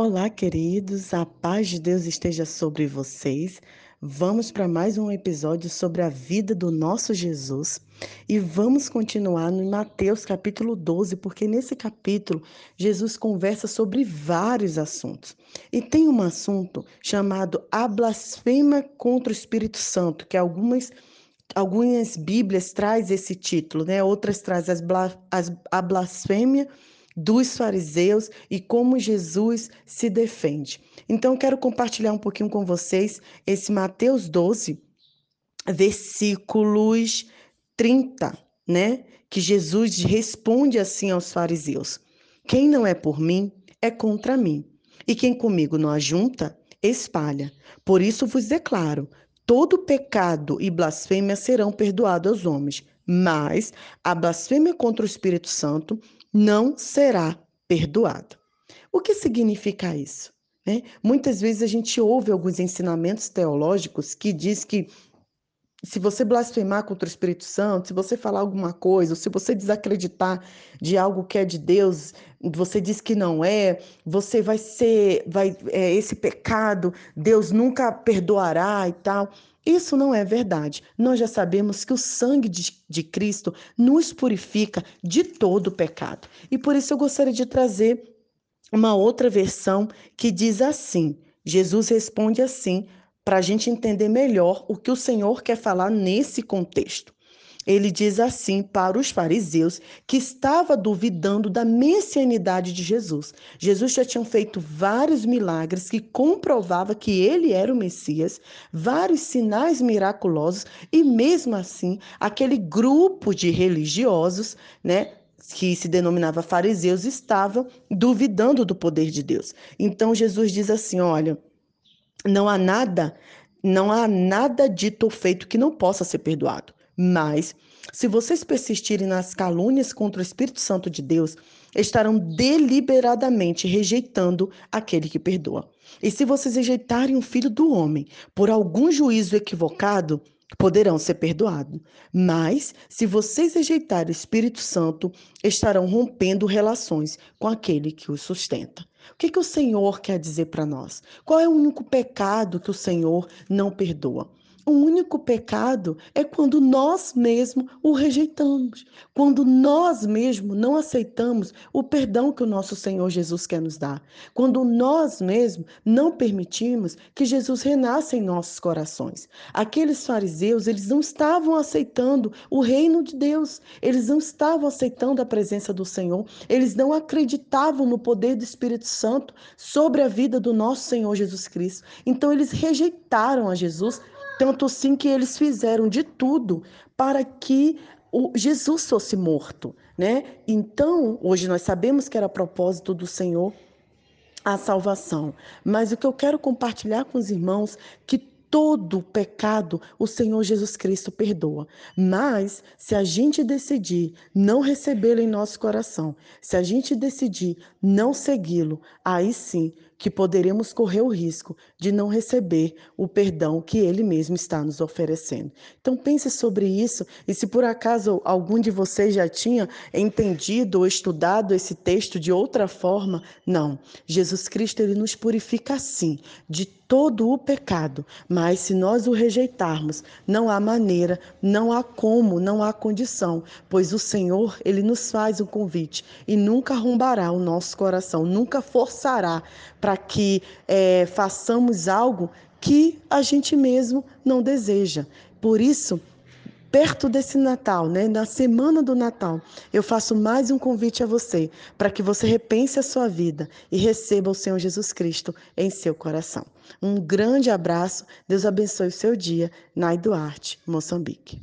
Olá, queridos, a paz de Deus esteja sobre vocês. Vamos para mais um episódio sobre a vida do nosso Jesus e vamos continuar no Mateus capítulo 12, porque nesse capítulo Jesus conversa sobre vários assuntos. E tem um assunto chamado a blasfêmia contra o Espírito Santo, que algumas algumas Bíblias traz esse título, né? Outras traz as, a blasfêmia dos fariseus e como Jesus se defende. Então, quero compartilhar um pouquinho com vocês esse Mateus 12, versículos 30, né? Que Jesus responde assim aos fariseus: Quem não é por mim, é contra mim. E quem comigo não ajunta, espalha. Por isso vos declaro: todo pecado e blasfêmia serão perdoados aos homens, mas a blasfêmia contra o Espírito Santo não será perdoado. O que significa isso? É, muitas vezes a gente ouve alguns ensinamentos teológicos que diz que se você blasfemar contra o Espírito Santo, se você falar alguma coisa, ou se você desacreditar de algo que é de Deus, você diz que não é, você vai ser, vai é, esse pecado, Deus nunca perdoará e tal. Isso não é verdade. Nós já sabemos que o sangue de, de Cristo nos purifica de todo o pecado. E por isso eu gostaria de trazer uma outra versão que diz assim: Jesus responde assim para a gente entender melhor o que o Senhor quer falar nesse contexto. Ele diz assim para os fariseus que estava duvidando da messianidade de Jesus. Jesus já tinha feito vários milagres que comprovava que ele era o Messias, vários sinais miraculosos e mesmo assim, aquele grupo de religiosos, né, que se denominava fariseus, estava duvidando do poder de Deus. Então Jesus diz assim, olha, não há nada, não há nada dito ou feito que não possa ser perdoado. Mas, se vocês persistirem nas calúnias contra o Espírito Santo de Deus, estarão deliberadamente rejeitando aquele que perdoa. E se vocês rejeitarem o Filho do Homem por algum juízo equivocado, poderão ser perdoados. Mas, se vocês rejeitarem o Espírito Santo, estarão rompendo relações com aquele que o sustenta. O que, que o Senhor quer dizer para nós? Qual é o único pecado que o Senhor não perdoa? O único pecado é quando nós mesmos o rejeitamos, quando nós mesmos não aceitamos o perdão que o nosso Senhor Jesus quer nos dar, quando nós mesmos não permitimos que Jesus renasça em nossos corações. Aqueles fariseus, eles não estavam aceitando o reino de Deus, eles não estavam aceitando a presença do Senhor, eles não acreditavam no poder do Espírito Santo sobre a vida do nosso Senhor Jesus Cristo. Então eles rejeitaram a Jesus tanto sim que eles fizeram de tudo para que o Jesus fosse morto, né? Então, hoje nós sabemos que era propósito do Senhor a salvação. Mas o que eu quero compartilhar com os irmãos que todo pecado o Senhor Jesus Cristo perdoa. Mas se a gente decidir não recebê-lo em nosso coração, se a gente decidir não segui-lo, aí sim que poderemos correr o risco de não receber o perdão que ele mesmo está nos oferecendo. Então pense sobre isso e se por acaso algum de vocês já tinha entendido ou estudado esse texto de outra forma, não. Jesus Cristo ele nos purifica assim de todo o pecado, mas se nós o rejeitarmos, não há maneira, não há como, não há condição, pois o Senhor, ele nos faz um convite e nunca arrombará o nosso coração, nunca forçará para que é, façamos algo que a gente mesmo não deseja. Por isso, perto desse Natal, né, na semana do Natal, eu faço mais um convite a você para que você repense a sua vida e receba o Senhor Jesus Cristo em seu coração. Um grande abraço, Deus abençoe o seu dia, Nai Duarte, Moçambique.